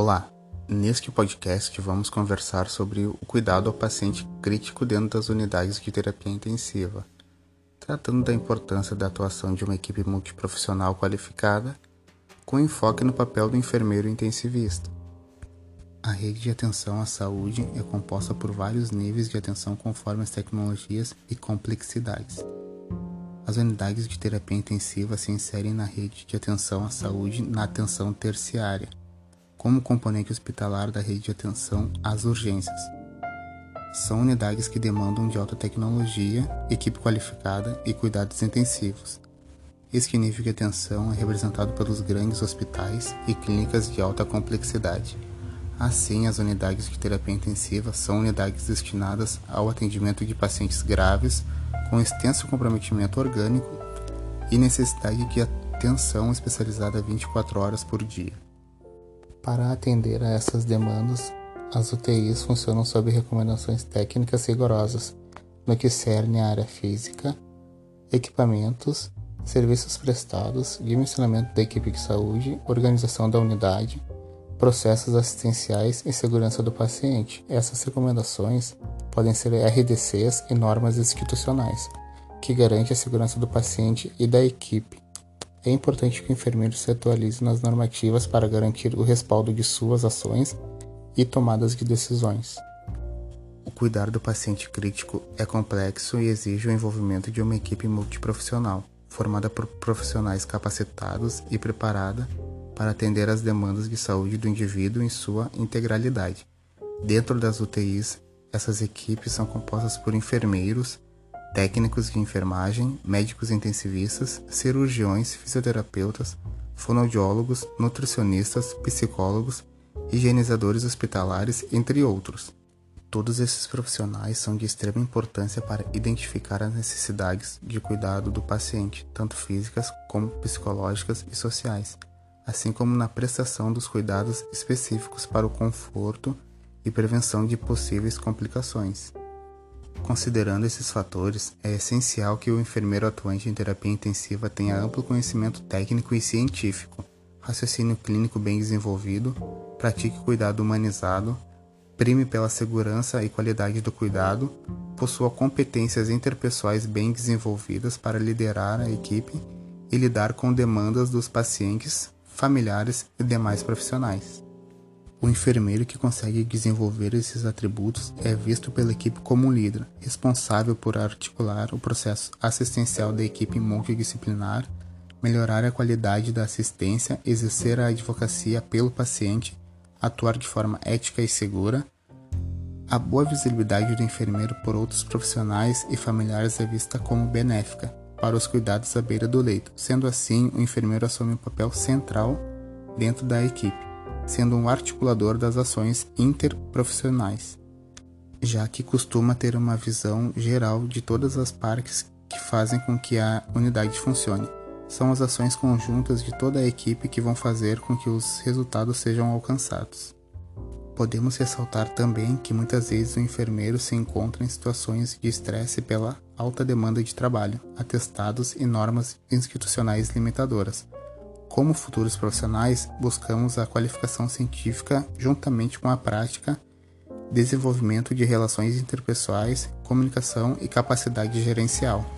Olá, neste podcast vamos conversar sobre o cuidado ao paciente crítico dentro das unidades de terapia intensiva, tratando da importância da atuação de uma equipe multiprofissional qualificada, com enfoque no papel do enfermeiro intensivista. A rede de atenção à saúde é composta por vários níveis de atenção conforme as tecnologias e complexidades. As unidades de terapia intensiva se inserem na rede de atenção à saúde na atenção terciária, como componente hospitalar da rede de atenção às urgências. São unidades que demandam de alta tecnologia, equipe qualificada e cuidados intensivos. Este nível de atenção é representado pelos grandes hospitais e clínicas de alta complexidade. Assim, as unidades de terapia intensiva são unidades destinadas ao atendimento de pacientes graves com extenso comprometimento orgânico e necessidade de atenção especializada 24 horas por dia. Para atender a essas demandas, as UTIs funcionam sob recomendações técnicas rigorosas no que cerne a área física, equipamentos, serviços prestados, dimensionamento da equipe de saúde, organização da unidade, processos assistenciais e segurança do paciente. Essas recomendações podem ser RDCs e normas institucionais, que garantem a segurança do paciente e da equipe. É importante que o enfermeiro se atualize nas normativas para garantir o respaldo de suas ações e tomadas de decisões. O cuidar do paciente crítico é complexo e exige o envolvimento de uma equipe multiprofissional, formada por profissionais capacitados e preparada para atender às demandas de saúde do indivíduo em sua integralidade. Dentro das UTIs, essas equipes são compostas por enfermeiros, técnicos de enfermagem, médicos intensivistas, cirurgiões, fisioterapeutas, fonoaudiólogos, nutricionistas, psicólogos, higienizadores hospitalares, entre outros. Todos esses profissionais são de extrema importância para identificar as necessidades de cuidado do paciente, tanto físicas como psicológicas e sociais, assim como na prestação dos cuidados específicos para o conforto e prevenção de possíveis complicações. Considerando esses fatores, é essencial que o enfermeiro atuante em terapia intensiva tenha amplo conhecimento técnico e científico, raciocínio clínico bem desenvolvido, pratique cuidado humanizado, prime pela segurança e qualidade do cuidado, possua competências interpessoais bem desenvolvidas para liderar a equipe e lidar com demandas dos pacientes familiares e demais profissionais. O enfermeiro que consegue desenvolver esses atributos é visto pela equipe como um líder, responsável por articular o processo assistencial da equipe multidisciplinar, melhorar a qualidade da assistência, exercer a advocacia pelo paciente, atuar de forma ética e segura. A boa visibilidade do enfermeiro por outros profissionais e familiares é vista como benéfica, para os cuidados à beira do leito. Sendo assim, o enfermeiro assume um papel central dentro da equipe, sendo um articulador das ações interprofissionais, já que costuma ter uma visão geral de todas as partes que fazem com que a unidade funcione. São as ações conjuntas de toda a equipe que vão fazer com que os resultados sejam alcançados. Podemos ressaltar também que muitas vezes o enfermeiro se encontra em situações de estresse pela alta demanda de trabalho, atestados e normas institucionais limitadoras. Como futuros profissionais, buscamos a qualificação científica juntamente com a prática, desenvolvimento de relações interpessoais, comunicação e capacidade gerencial.